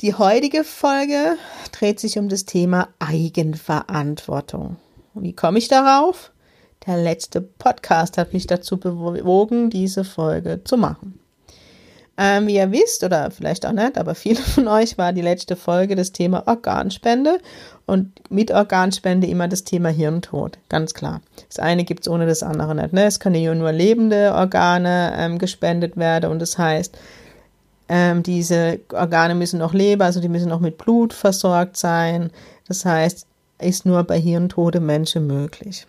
Die heutige Folge dreht sich um das Thema Eigenverantwortung. Wie komme ich darauf? Der letzte Podcast hat mich dazu bewogen, diese Folge zu machen. Ähm, wie ihr wisst, oder vielleicht auch nicht, aber viele von euch war die letzte Folge das Thema Organspende und mit Organspende immer das Thema Hirntod, ganz klar. Das eine gibt es ohne das andere nicht. Ne? Es können ja nur lebende Organe ähm, gespendet werden und das heißt, ähm, diese Organe müssen noch leben, also die müssen noch mit Blut versorgt sein. Das heißt, ist nur bei Hirntode Menschen möglich.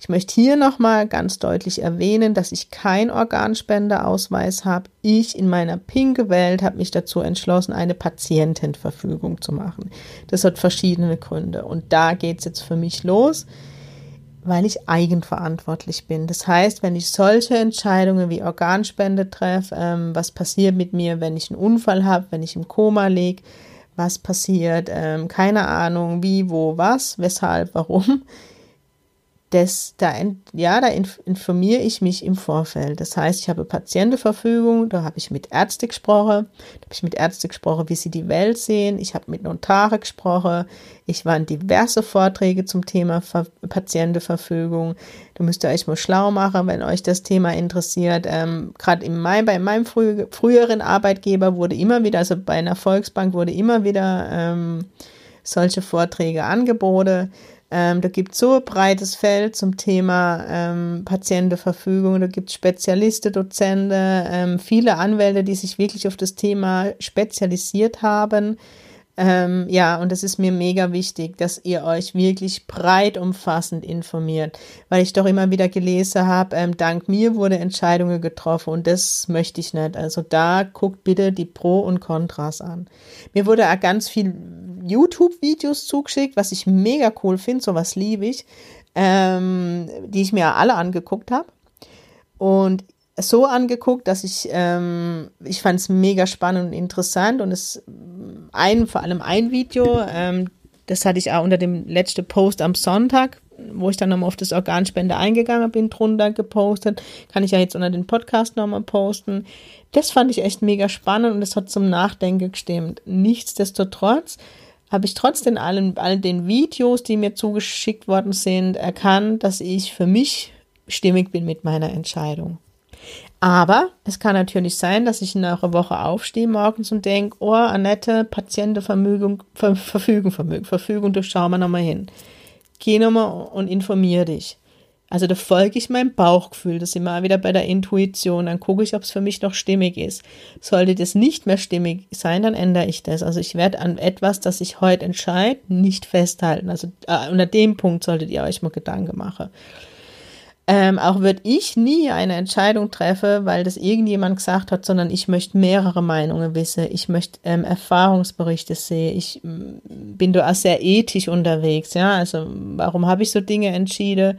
Ich möchte hier nochmal ganz deutlich erwähnen, dass ich kein Organspendeausweis habe. Ich in meiner pinke Welt habe mich dazu entschlossen, eine Patientenverfügung zu machen. Das hat verschiedene Gründe. Und da geht es jetzt für mich los, weil ich eigenverantwortlich bin. Das heißt, wenn ich solche Entscheidungen wie Organspende treffe, ähm, was passiert mit mir, wenn ich einen Unfall habe, wenn ich im Koma liege, was passiert, ähm, keine Ahnung, wie, wo, was, weshalb, warum das, da, ja, da informiere ich mich im Vorfeld. Das heißt, ich habe Patientenverfügung, da habe ich mit Ärzten gesprochen, da habe ich mit Ärzten gesprochen, wie sie die Welt sehen. Ich habe mit Notare gesprochen. Ich war in diverse Vorträge zum Thema Ver Patientenverfügung. Da müsst ihr euch mal schlau machen, wenn euch das Thema interessiert. Ähm, Gerade in mein, bei meinem frü früheren Arbeitgeber wurde immer wieder, also bei einer Volksbank wurde immer wieder ähm, solche Vorträge angeboten. Ähm, da gibt es so ein breites Feld zum Thema ähm, Patientenverfügung. Da gibt es Spezialisten, Dozenten, ähm, viele Anwälte, die sich wirklich auf das Thema spezialisiert haben. Ähm, ja, und das ist mir mega wichtig, dass ihr euch wirklich breit umfassend informiert, weil ich doch immer wieder gelesen habe, ähm, dank mir wurde Entscheidungen getroffen und das möchte ich nicht. Also da guckt bitte die Pro und Kontras an. Mir wurde auch ganz viel YouTube-Videos zugeschickt, was ich mega cool finde, sowas liebe ich, ähm, die ich mir alle angeguckt habe. Und so angeguckt, dass ich, ähm, ich fand es mega spannend und interessant und es ein, vor allem ein Video, ähm, das hatte ich auch unter dem letzten Post am Sonntag, wo ich dann nochmal auf das Organspende eingegangen bin, drunter gepostet. Kann ich ja jetzt unter den Podcast nochmal posten. Das fand ich echt mega spannend und es hat zum Nachdenken gestimmt. Nichtsdestotrotz habe ich trotzdem allen, all den Videos, die mir zugeschickt worden sind, erkannt, dass ich für mich stimmig bin mit meiner Entscheidung. Aber es kann natürlich sein, dass ich nach einer Woche aufstehe morgens und denke, oh, Annette, Patientenvermögen, Ver Verfügung, Vermögen, Verfügung, da schauen wir nochmal hin. Geh nochmal und informiere dich. Also da folge ich meinem Bauchgefühl, das immer wieder bei der Intuition, dann gucke ich, ob es für mich noch stimmig ist. Sollte das nicht mehr stimmig sein, dann ändere ich das. Also ich werde an etwas, das ich heute entscheide, nicht festhalten. Also äh, unter dem Punkt solltet ihr euch mal Gedanken machen. Ähm, auch würde ich nie eine Entscheidung treffen, weil das irgendjemand gesagt hat, sondern ich möchte mehrere Meinungen wissen. Ich möchte ähm, Erfahrungsberichte sehen. Ich mm, bin da auch sehr ethisch unterwegs. Ja, also warum habe ich so Dinge entschieden?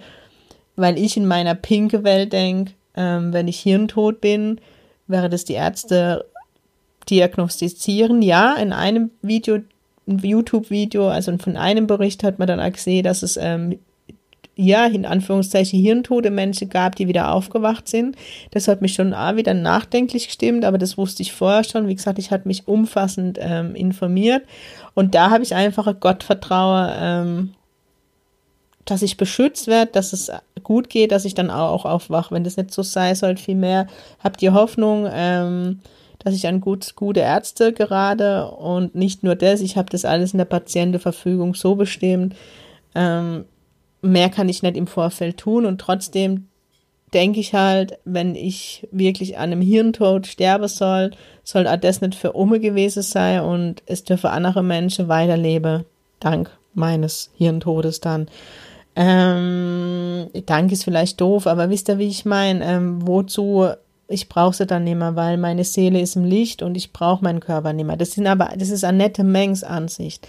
Weil ich in meiner pinke Welt denke, ähm, wenn ich hirntot bin, wäre das die Ärzte diagnostizieren. Ja, in einem Video, YouTube-Video, also von einem Bericht hat man dann auch gesehen, dass es ähm, ja, in Anführungszeichen hirntote Menschen gab, die wieder aufgewacht sind. Das hat mich schon auch wieder nachdenklich gestimmt, aber das wusste ich vorher schon. Wie gesagt, ich hatte mich umfassend ähm, informiert und da habe ich einfach ein Gottvertrauen, ähm, dass ich beschützt werde, dass es gut geht, dass ich dann auch aufwache. Wenn das nicht so sei, sollte vielmehr habt ihr Hoffnung, ähm, dass ich an gut, gute Ärzte gerade und nicht nur das, ich habe das alles in der Patientenverfügung so bestimmt, ähm, mehr kann ich nicht im Vorfeld tun und trotzdem denke ich halt, wenn ich wirklich an einem Hirntod sterben soll, soll auch das nicht für Umme gewesen sein und es dürfe andere Menschen weiterleben, dank meines Hirntodes dann. Ähm, Dank ist vielleicht doof, aber wisst ihr, wie ich meine? Ähm, wozu? Ich brauche sie dann nicht mehr, weil meine Seele ist im Licht und ich brauche meinen Körper nicht mehr. Das sind aber, das ist eine nette Mengs Ansicht.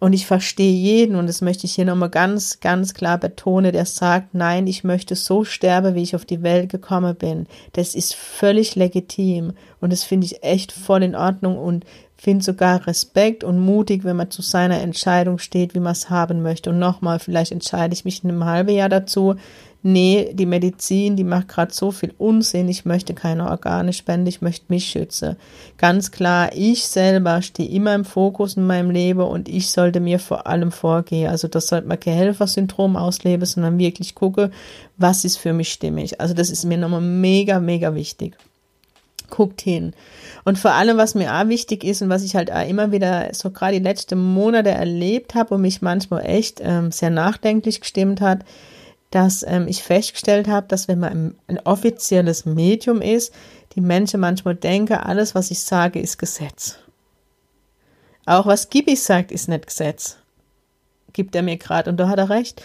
Und ich verstehe jeden, und das möchte ich hier nochmal ganz, ganz klar betonen, der sagt, nein, ich möchte so sterben, wie ich auf die Welt gekommen bin. Das ist völlig legitim. Und das finde ich echt voll in Ordnung und finde sogar Respekt und mutig, wenn man zu seiner Entscheidung steht, wie man es haben möchte. Und nochmal, vielleicht entscheide ich mich in einem halben Jahr dazu, nee, die Medizin, die macht gerade so viel Unsinn, ich möchte keine Organe spenden, ich möchte mich schützen. Ganz klar, ich selber stehe immer im Fokus in meinem Leben und ich sollte mir vor allem vorgehen. Also das sollte man kein Helfersyndrom ausleben, sondern wirklich gucke, was ist für mich stimmig. Also das ist mir nochmal mega, mega wichtig. Guckt hin. Und vor allem, was mir auch wichtig ist und was ich halt auch immer wieder so gerade die letzten Monate erlebt habe und mich manchmal echt ähm, sehr nachdenklich gestimmt hat, dass ähm, ich festgestellt habe, dass wenn man ein, offizielles Medium ist, die Menschen manchmal denken, alles, was ich sage, ist Gesetz. Auch was Gibi sagt, ist nicht Gesetz. Gibt er mir gerade und da hat er recht.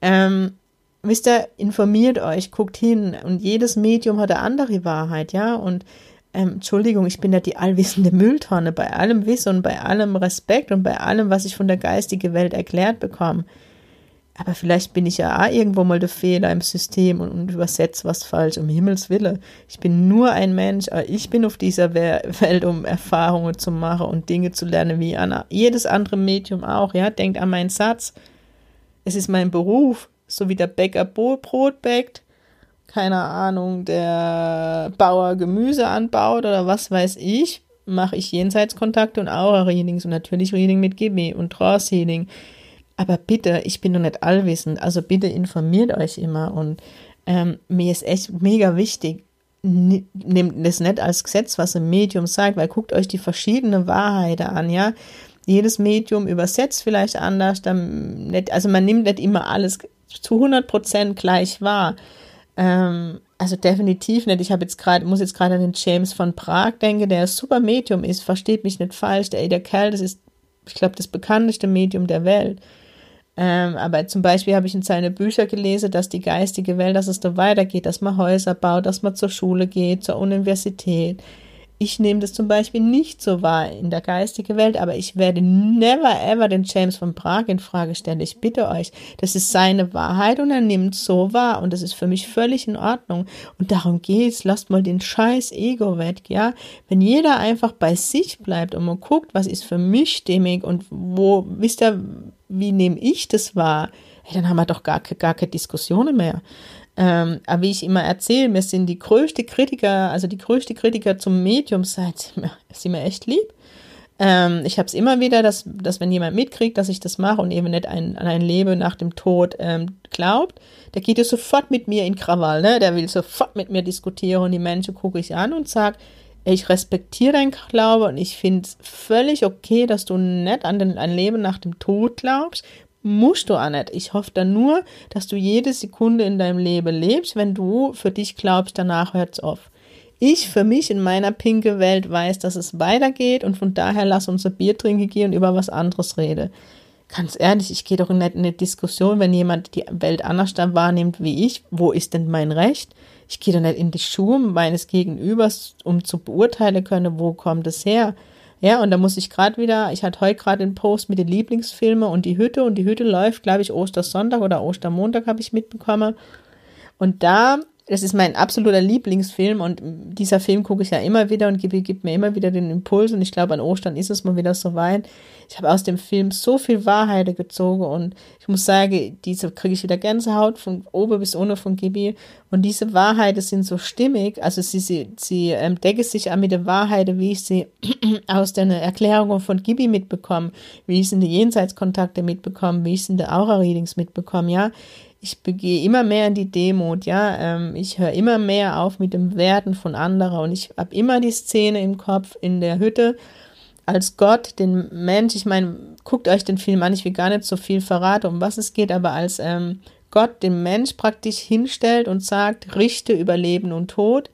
Ähm, wisst ihr, informiert euch, guckt hin und jedes Medium hat eine andere Wahrheit, ja, und ähm, Entschuldigung, ich bin ja die allwissende Mülltonne bei allem Wissen und bei allem Respekt und bei allem, was ich von der geistigen Welt erklärt bekomme. Aber vielleicht bin ich ja auch irgendwo mal der Fehler im System und, und übersetze was falsch, um Himmels Wille. Ich bin nur ein Mensch, aber ich bin auf dieser Welt, um Erfahrungen zu machen und Dinge zu lernen, wie an jedes andere Medium auch. Ja, denkt an meinen Satz. Es ist mein Beruf, so wie der Bäcker Brot bäckt, keine Ahnung, der Bauer Gemüse anbaut oder was weiß ich, mache ich Jenseitskontakte und Aura-Readings und natürlich Reading mit GB und Trance-Healing. Aber bitte, ich bin doch nicht allwissend, also bitte informiert euch immer und ähm, mir ist echt mega wichtig, nehmt das nicht als Gesetz, was ein Medium sagt, weil guckt euch die verschiedenen Wahrheiten an, ja. Jedes Medium übersetzt vielleicht anders, dann nicht, also man nimmt nicht immer alles zu 100 Prozent gleich wahr. Ähm, also definitiv nicht. Ich habe jetzt gerade, muss jetzt gerade an den James von Prag denken, der ein super Medium ist, versteht mich nicht falsch. Der, der Kerl, das ist, ich glaube, das bekannteste Medium der Welt. Ähm, aber zum Beispiel habe ich in seine Bücher gelesen, dass die geistige Welt, dass es da weitergeht, dass man Häuser baut, dass man zur Schule geht, zur Universität. Ich nehme das zum Beispiel nicht so wahr in der geistigen Welt, aber ich werde never ever den James von Prag in Frage stellen. Ich bitte euch, das ist seine Wahrheit und er nimmt so wahr und das ist für mich völlig in Ordnung. Und darum geht's. Lasst mal den scheiß Ego weg, ja? Wenn jeder einfach bei sich bleibt und man guckt, was ist für mich stimmig und wo, wisst ihr, wie nehme ich das wahr? Hey, dann haben wir doch gar, gar keine Diskussionen mehr. Ähm, aber wie ich immer erzähle, wir sind die größte Kritiker, also die größte Kritiker zum Medium seid, sind mir, echt lieb. Ähm, ich habe es immer wieder, dass, dass wenn jemand mitkriegt, dass ich das mache und eben nicht ein, an ein Leben nach dem Tod ähm, glaubt, der geht ja sofort mit mir in Krawall, ne? Der will sofort mit mir diskutieren und die Menschen gucke ich an und sage, ich respektiere deinen Glaube und ich finde es völlig okay, dass du nicht an den, ein Leben nach dem Tod glaubst. Musst du auch nicht. Ich hoffe dann nur, dass du jede Sekunde in deinem Leben lebst. Wenn du für dich glaubst, danach hört es auf. Ich für mich in meiner pinke Welt weiß, dass es weitergeht und von daher lass uns ein Bier trinken gehen und über was anderes reden. Ganz ehrlich, ich gehe doch nicht in eine Diskussion, wenn jemand die Welt anders wahrnimmt wie ich. Wo ist denn mein Recht? Ich gehe doch nicht in die Schuhe meines Gegenübers, um zu beurteilen können, wo kommt es her. Ja, und da muss ich gerade wieder, ich hatte heute gerade den Post mit den Lieblingsfilmen und die Hütte und die Hütte läuft, glaube ich, Ostersonntag oder Ostermontag habe ich mitbekommen. Und da das ist mein absoluter Lieblingsfilm und dieser Film gucke ich ja immer wieder und gibt, gibt mir immer wieder den Impuls und ich glaube, an Ostern ist es mal wieder so weit. Ich habe aus dem Film so viel Wahrheit gezogen und ich muss sagen, diese kriege ich wieder Gänsehaut von oben bis unten von Gibi. Und diese Wahrheiten sind so stimmig, also sie, sie, sie ähm, decken sich auch mit der Wahrheit, wie ich sie aus den Erklärungen von Gibi mitbekomme, wie ich es in den Jenseitskontakte mitbekomme, wie ich es in den Aura-Readings mitbekomme, ja ich begehe immer mehr in die Demut, ja, ähm, ich höre immer mehr auf mit dem Werten von anderen und ich habe immer die Szene im Kopf in der Hütte als Gott den Mensch, ich meine, guckt euch den Film an, ich will gar nicht so viel verraten, um was es geht, aber als ähm, Gott den Mensch praktisch hinstellt und sagt, richte über Leben und Tod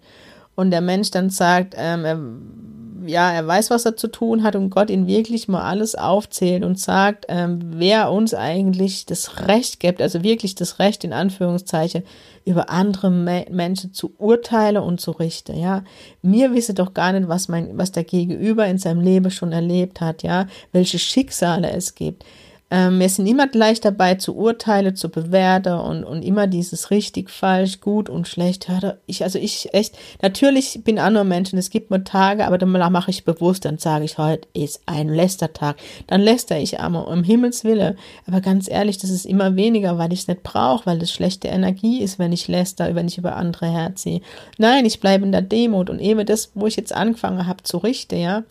und der Mensch dann sagt, ähm, ja, er weiß, was er zu tun hat und Gott ihn wirklich mal alles aufzählt und sagt, ähm, wer uns eigentlich das Recht gibt, also wirklich das Recht in Anführungszeichen, über andere Me Menschen zu urteilen und zu richten, ja. Mir wisse doch gar nicht, was mein, was der Gegenüber in seinem Leben schon erlebt hat, ja, welche Schicksale es gibt. Ähm, wir sind immer gleich dabei zu urteilen, zu bewerten und, und immer dieses richtig, falsch, gut und schlecht. Ich, also ich echt, natürlich bin auch nur Mensch und es gibt nur Tage, aber dann mache ich bewusst, dann sage ich, heute ist ein Lästertag. Dann läster ich aber um Himmels Wille. Aber ganz ehrlich, das ist immer weniger, weil ich es nicht brauche, weil das schlechte Energie ist, wenn ich läster, wenn ich über andere herziehe. Nein, ich bleibe in der Demut und eben das, wo ich jetzt angefangen habe zu richten, ja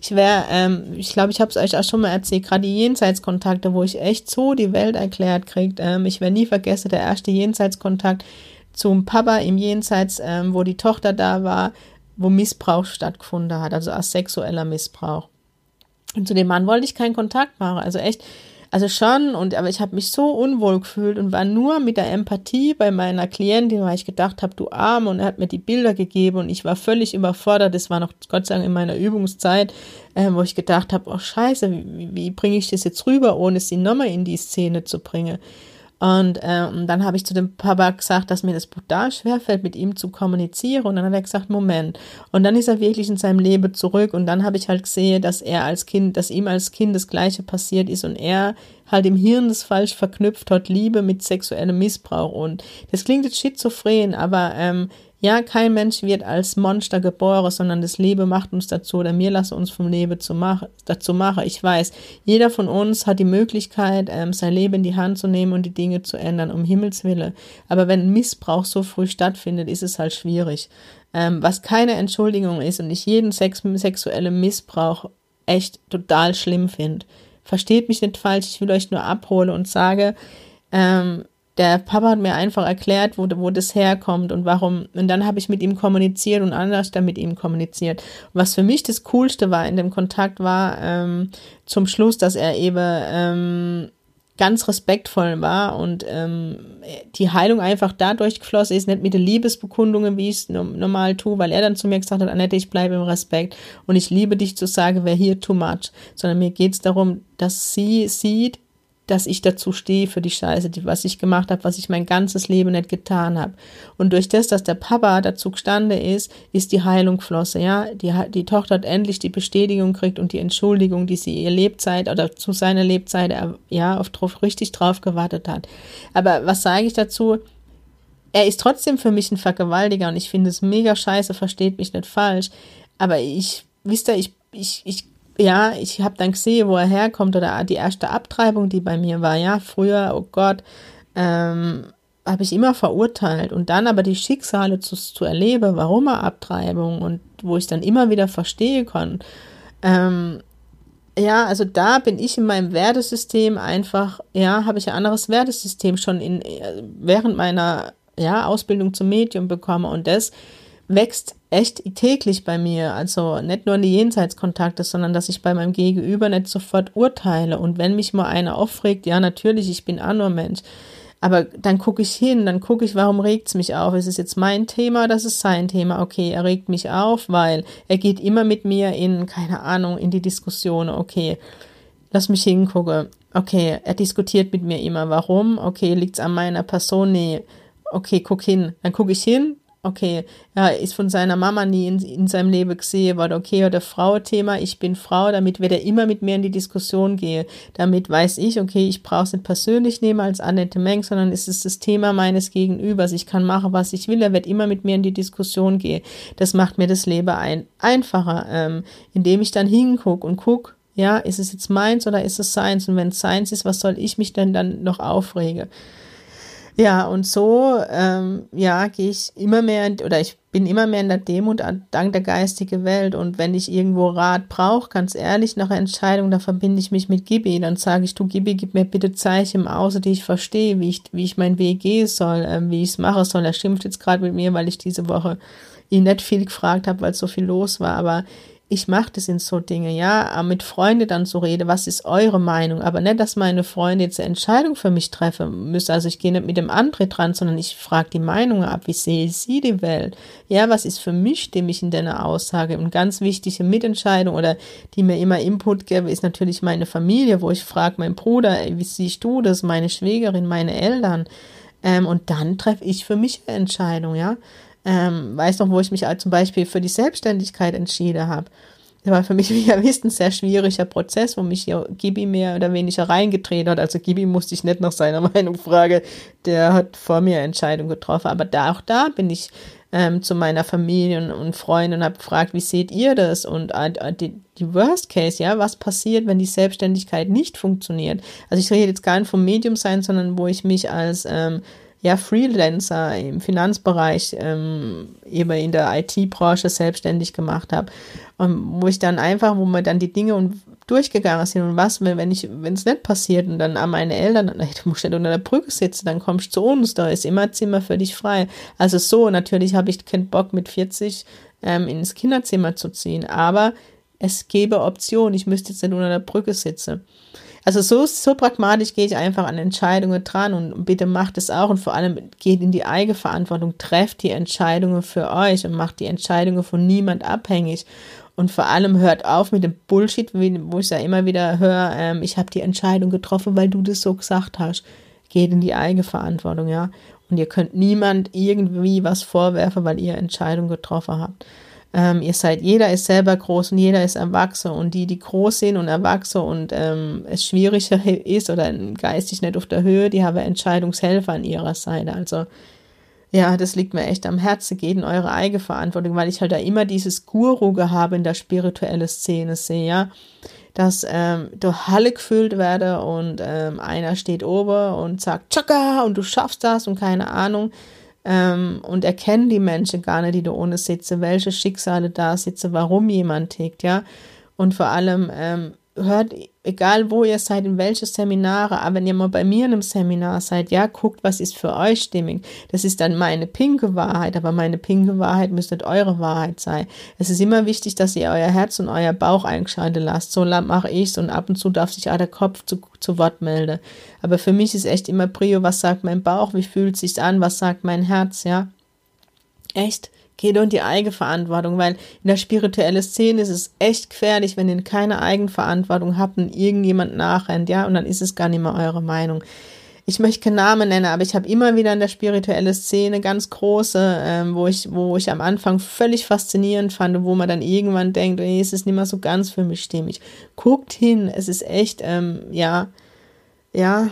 ich wäre, ähm, ich glaube, ich habe es euch auch schon mal erzählt, gerade die Jenseitskontakte, wo ich echt so die Welt erklärt kriegt. Ähm, ich werde nie vergessen, der erste Jenseitskontakt zum Papa im Jenseits, ähm, wo die Tochter da war, wo Missbrauch stattgefunden hat, also sexueller Missbrauch. Und zu dem Mann wollte ich keinen Kontakt machen. Also echt, also schon, und aber ich habe mich so unwohl gefühlt und war nur mit der Empathie bei meiner Klientin, weil ich gedacht habe, du Arm, und er hat mir die Bilder gegeben und ich war völlig überfordert. Das war noch Gott sei Dank in meiner Übungszeit, äh, wo ich gedacht habe, oh Scheiße, wie, wie bringe ich das jetzt rüber, ohne sie nochmal in die Szene zu bringen. Und ähm, dann habe ich zu dem Papa gesagt, dass mir das brutal schwerfällt, mit ihm zu kommunizieren. Und dann hat er gesagt, Moment. Und dann ist er wirklich in seinem Leben zurück. Und dann habe ich halt gesehen, dass er als Kind, dass ihm als Kind das Gleiche passiert ist und er halt im Hirn das falsch verknüpft hat, Liebe mit sexuellem Missbrauch. Und das klingt jetzt schizophren, aber ähm, ja, kein Mensch wird als Monster geboren, sondern das Leben macht uns dazu oder wir lassen uns vom Leben zu mach, dazu machen. Ich weiß, jeder von uns hat die Möglichkeit, ähm, sein Leben in die Hand zu nehmen und die Dinge zu ändern, um Himmels Wille. Aber wenn Missbrauch so früh stattfindet, ist es halt schwierig. Ähm, was keine Entschuldigung ist und ich jeden Sex sexuellen Missbrauch echt total schlimm finde. Versteht mich nicht falsch, ich will euch nur abholen und sage, ähm, der Papa hat mir einfach erklärt, wo, wo das herkommt und warum. Und dann habe ich mit ihm kommuniziert und anders dann mit ihm kommuniziert. Was für mich das Coolste war in dem Kontakt war ähm, zum Schluss, dass er eben ähm, ganz respektvoll war und ähm, die Heilung einfach dadurch geflossen ist, nicht mit den Liebesbekundungen, wie ich es normal tue, weil er dann zu mir gesagt hat, Annette, ich bleibe im Respekt und ich liebe dich zu sagen, wer hier too much, sondern mir geht es darum, dass sie sieht, dass ich dazu stehe für die Scheiße, die, was ich gemacht habe, was ich mein ganzes Leben nicht getan habe. Und durch das, dass der Papa dazu gestanden ist, ist die Heilung flosse, ja. Die, die Tochter hat endlich die Bestätigung kriegt und die Entschuldigung, die sie ihr Lebzeit oder zu seiner Lebzeit, äh, ja, auf drauf, richtig drauf gewartet hat. Aber was sage ich dazu? Er ist trotzdem für mich ein Vergewaltiger und ich finde es mega scheiße, versteht mich nicht falsch. Aber ich, wisst ihr, ich, ich, ich ja, ich habe dann gesehen, wo er herkommt oder die erste Abtreibung, die bei mir war, ja, früher, oh Gott, ähm, habe ich immer verurteilt. Und dann aber die Schicksale zu, zu erleben, warum er Abtreibung und wo ich dann immer wieder verstehen kann. Ähm, ja, also da bin ich in meinem Wertesystem einfach, ja, habe ich ein anderes Wertesystem schon in, während meiner ja, Ausbildung zum Medium bekommen. Und das wächst echt täglich bei mir. Also nicht nur in die Jenseitskontakte, sondern dass ich bei meinem Gegenüber nicht sofort urteile. Und wenn mich mal einer aufregt, ja, natürlich, ich bin auch nur Mensch. Aber dann gucke ich hin, dann gucke ich, warum regt es mich auf? Ist es jetzt mein Thema, das ist sein Thema? Okay, er regt mich auf, weil er geht immer mit mir in, keine Ahnung, in die Diskussion. Okay, lass mich hingucken. Okay, er diskutiert mit mir immer. Warum? Okay, liegt es an meiner Person? Nee. Okay, guck hin. Dann gucke ich hin, okay, er ist von seiner Mama nie in, in seinem Leben gesehen worden, okay, oder Frau-Thema, ich bin Frau, damit wird er immer mit mir in die Diskussion gehen. Damit weiß ich, okay, ich brauche es nicht persönlich nehmen als Annette Meng, sondern es ist das Thema meines Gegenübers. Ich kann machen, was ich will, er wird immer mit mir in die Diskussion gehen. Das macht mir das Leben ein, einfacher, ähm, indem ich dann hingucke und gucke, ja, ist es jetzt meins oder ist es seins? Und wenn es seins ist, was soll ich mich denn dann noch aufregen? Ja, und so, ähm, ja, gehe ich immer mehr, oder ich bin immer mehr in der Demut dank der geistigen Welt. Und wenn ich irgendwo Rat brauche, ganz ehrlich, nach Entscheidung, da verbinde ich mich mit Gibi. Dann sage ich, du Gibi, gib mir bitte Zeichen im Außer, die ich verstehe, wie ich, wie ich meinen Weg gehen soll, ähm, wie ich es mache soll. Er schimpft jetzt gerade mit mir, weil ich diese Woche ihn nicht viel gefragt habe, weil so viel los war. Aber ich mache das in so Dinge, ja, mit Freunden dann so rede, was ist eure Meinung, aber nicht, dass meine Freunde jetzt eine Entscheidung für mich treffen müssen, also ich gehe nicht mit dem Antritt dran, sondern ich frage die Meinung ab, wie sehe sie die Welt, ja, was ist für mich stimmig in deiner Aussage? Und ganz wichtige Mitentscheidung oder die mir immer Input geben, ist natürlich meine Familie, wo ich frage, mein Bruder, wie siehst du das, meine Schwägerin, meine Eltern, ähm, und dann treffe ich für mich eine Entscheidung, ja, ähm, weiß noch, wo ich mich zum Beispiel für die Selbstständigkeit entschieden habe. Das war für mich, wie ihr wisst, ein sehr schwieriger Prozess, wo mich hier Gibi mehr oder weniger reingetreten hat. Also Gibi musste ich nicht nach seiner Meinung fragen. Der hat vor mir Entscheidung getroffen. Aber da, auch da bin ich ähm, zu meiner Familie und, und Freunden und habe gefragt, wie seht ihr das? Und äh, die, die Worst Case, ja, was passiert, wenn die Selbstständigkeit nicht funktioniert? Also ich rede jetzt gar nicht vom Medium sein, sondern wo ich mich als ähm, ja, Freelancer im Finanzbereich, ähm, eben in der IT-Branche selbstständig gemacht habe. Und wo ich dann einfach, wo wir dann die Dinge und durchgegangen sind und was, wenn ich, wenn es nicht passiert und dann an meine Eltern, du musst nicht unter der Brücke sitzen, dann kommst du zu uns, da ist immer Zimmer für dich frei. Also so, natürlich habe ich keinen Bock mit 40 ähm, ins Kinderzimmer zu ziehen, aber es gäbe Optionen, ich müsste jetzt nicht unter der Brücke sitzen. Also so, so pragmatisch gehe ich einfach an Entscheidungen dran und bitte macht es auch und vor allem geht in die Eigenverantwortung, trefft die Entscheidungen für euch und macht die Entscheidungen von niemand abhängig. Und vor allem hört auf mit dem Bullshit, wo ich ja immer wieder höre, ähm, ich habe die Entscheidung getroffen, weil du das so gesagt hast. Geht in die Eigenverantwortung, ja. Und ihr könnt niemand irgendwie was vorwerfen, weil ihr Entscheidung getroffen habt. Ähm, ihr seid, jeder ist selber groß und jeder ist erwachsen und die, die groß sind und erwachsen und ähm, es schwieriger ist oder geistig nicht auf der Höhe, die haben Entscheidungshelfer an ihrer Seite. Also ja, das liegt mir echt am Herzen, geht in eure eigene Verantwortung, weil ich halt da immer dieses Guru gehabe in der spirituellen Szene sehe, ja, dass ähm, du Halle gefüllt werde und ähm, einer steht oben und sagt, Chaka, und du schaffst das und keine Ahnung ähm, und erkennen die Menschen gar nicht, die da ohne sitzen, welche Schicksale da sitzen, warum jemand tickt, ja. Und vor allem ähm, hört, egal wo ihr seid, in welche Seminare, aber wenn ihr mal bei mir in einem Seminar seid, ja, guckt, was ist für euch stimmig. Das ist dann meine pinke Wahrheit, aber meine pinke Wahrheit müsste eure Wahrheit sein. Es ist immer wichtig, dass ihr euer Herz und euer Bauch eingeschaltet lasst. So mache ich's und ab und zu darf sich auch der Kopf zu, zu Wort melden. Aber für mich ist echt immer Prio, was sagt mein Bauch, wie fühlt sich's an, was sagt mein Herz, ja. Echt Geht in die Eigenverantwortung, weil in der spirituellen Szene ist es echt gefährlich, wenn ihr keine Eigenverantwortung habt und irgendjemand nachrennt, ja, und dann ist es gar nicht mehr eure Meinung. Ich möchte keinen Namen nennen, aber ich habe immer wieder in der spirituellen Szene ganz große, ähm, wo ich, wo ich am Anfang völlig faszinierend fand, wo man dann irgendwann denkt, nee, es ist nicht mehr so ganz für mich stimmig. Guckt hin, es ist echt, ähm, ja, ja,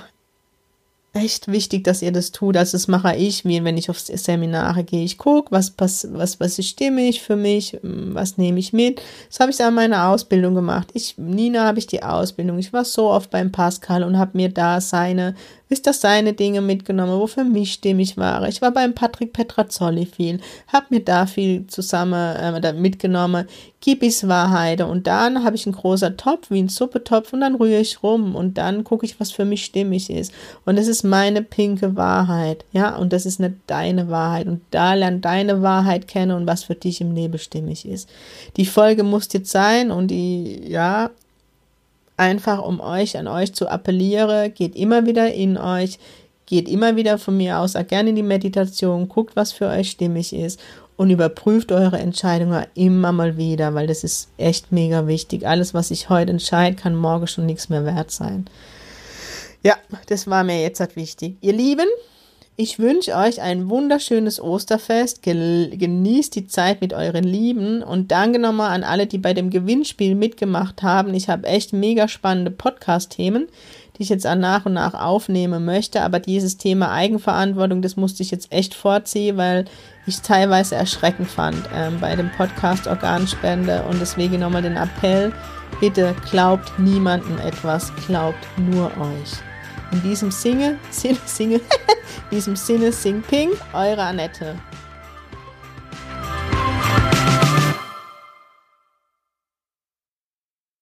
echt wichtig, dass ihr das tut. Also das mache ich, wie wenn ich auf Seminare gehe. Ich gucke, was, was, was, was ist stimmig für mich, was nehme ich mit. Das habe ich an meiner Ausbildung gemacht. Ich, Nina habe ich die Ausbildung. Ich war so oft beim Pascal und habe mir da seine ist das seine Dinge mitgenommen, wo für mich stimmig war. Ich war beim Patrick Petrazzoli viel, habe mir da viel zusammen äh, mitgenommen, Gibis Wahrheit und dann habe ich einen großen Topf, wie ein Suppetopf und dann rühre ich rum und dann gucke ich, was für mich stimmig ist. Und das ist meine pinke Wahrheit, ja, und das ist nicht deine Wahrheit und da lernt deine Wahrheit kennen und was für dich im Leben stimmig ist. Die Folge muss jetzt sein und die, ja, einfach um euch, an euch zu appellieren, geht immer wieder in euch, geht immer wieder von mir aus, auch gerne in die Meditation, guckt, was für euch stimmig ist und überprüft eure Entscheidungen immer mal wieder, weil das ist echt mega wichtig. Alles, was ich heute entscheide, kann morgen schon nichts mehr wert sein. Ja, das war mir jetzt halt wichtig. Ihr Lieben, ich wünsche euch ein wunderschönes Osterfest. Genießt die Zeit mit euren Lieben und danke nochmal an alle, die bei dem Gewinnspiel mitgemacht haben. Ich habe echt mega spannende Podcast-Themen, die ich jetzt nach und nach aufnehmen möchte. Aber dieses Thema Eigenverantwortung, das musste ich jetzt echt vorziehen, weil ich es teilweise erschreckend fand ähm, bei dem Podcast Organspende. Und deswegen nochmal den Appell, bitte glaubt niemandem etwas, glaubt nur euch. In diesem Sinne, Sinne, Sinne, in diesem Sinne, Sing Ping, eure Annette.